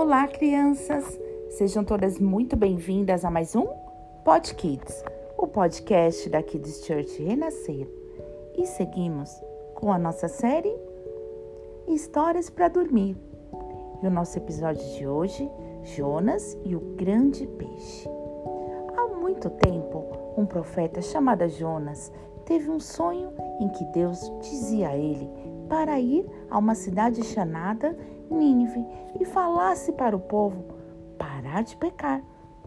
Olá, crianças! Sejam todas muito bem-vindas a mais um Pod Kids, o podcast da Kids Church Renascer. E seguimos com a nossa série Histórias para Dormir. E o nosso episódio de hoje, Jonas e o Grande Peixe. Há muito tempo, um profeta chamado Jonas teve um sonho em que Deus dizia a ele para ir a uma cidade chamada Nínive e falasse para o povo parar de pecar,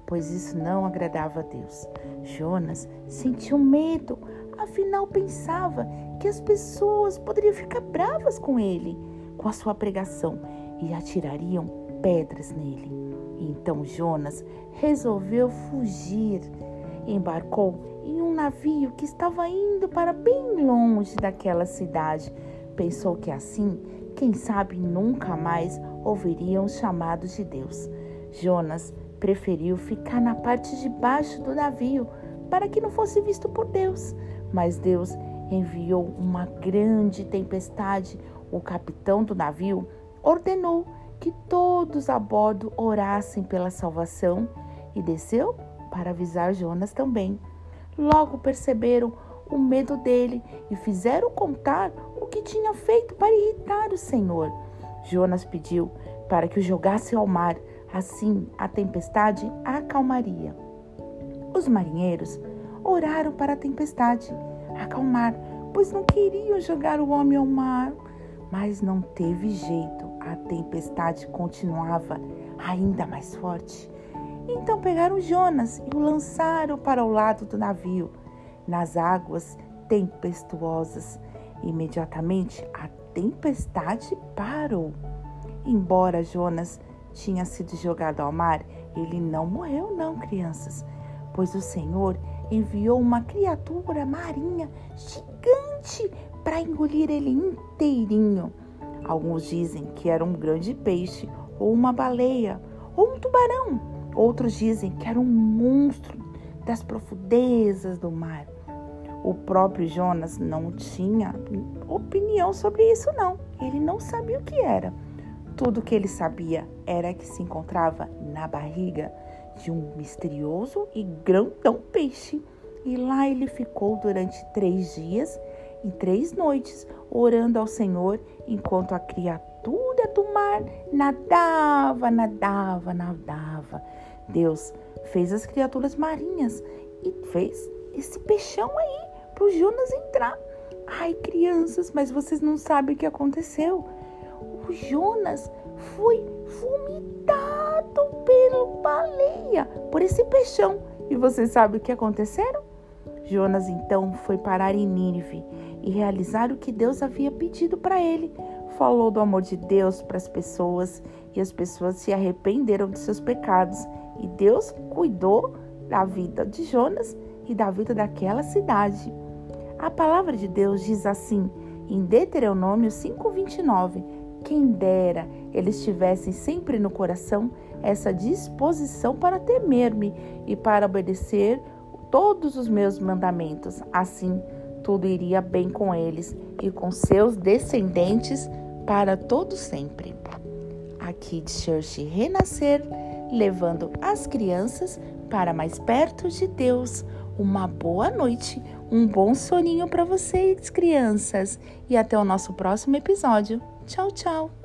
pois isso não agradava a Deus. Jonas sentiu medo, afinal pensava que as pessoas poderiam ficar bravas com ele, com a sua pregação e atirariam pedras nele. Então Jonas resolveu fugir. Embarcou em um navio que estava indo para bem longe daquela cidade. Pensou que assim quem sabe nunca mais ouviriam os chamados de Deus. Jonas preferiu ficar na parte de baixo do navio para que não fosse visto por Deus. Mas Deus enviou uma grande tempestade. O capitão do navio ordenou que todos a bordo orassem pela salvação e desceu para avisar Jonas também. Logo perceberam o medo dele e fizeram contar o que tinha feito para irritar o Senhor. Jonas pediu para que o jogasse ao mar, assim a tempestade acalmaria. Os marinheiros oraram para a tempestade acalmar, pois não queriam jogar o homem ao mar. Mas não teve jeito, a tempestade continuava ainda mais forte. Então pegaram Jonas e o lançaram para o lado do navio nas águas tempestuosas. Imediatamente a tempestade parou. Embora Jonas tinha sido jogado ao mar, ele não morreu, não, crianças, pois o Senhor enviou uma criatura marinha gigante para engolir ele inteirinho. Alguns dizem que era um grande peixe, ou uma baleia, ou um tubarão. Outros dizem que era um monstro das profundezas do mar. O próprio Jonas não tinha opinião sobre isso, não. Ele não sabia o que era. Tudo que ele sabia era que se encontrava na barriga de um misterioso e grandão peixe. E lá ele ficou durante três dias e três noites, orando ao Senhor, enquanto a criatura do mar nadava, nadava, nadava. Deus fez as criaturas marinhas e fez esse peixão aí para o Jonas entrar. Ai, crianças, mas vocês não sabem o que aconteceu. O Jonas foi vomitado pelo baleia, por esse peixão. E vocês sabem o que aconteceram? Jonas então foi parar em Nínive e realizar o que Deus havia pedido para ele. Falou do amor de Deus para as pessoas e as pessoas se arrependeram de seus pecados. E Deus cuidou da vida de Jonas e da vida daquela cidade. A palavra de Deus diz assim, em Deuteronômio 5:29, quem dera eles tivessem sempre no coração essa disposição para temer-me e para obedecer todos os meus mandamentos. Assim, tudo iria bem com eles e com seus descendentes para todo sempre. Aqui de Church Renascer, levando as crianças para mais perto de Deus. Uma boa noite, um bom soninho para vocês, crianças, e até o nosso próximo episódio. Tchau, tchau.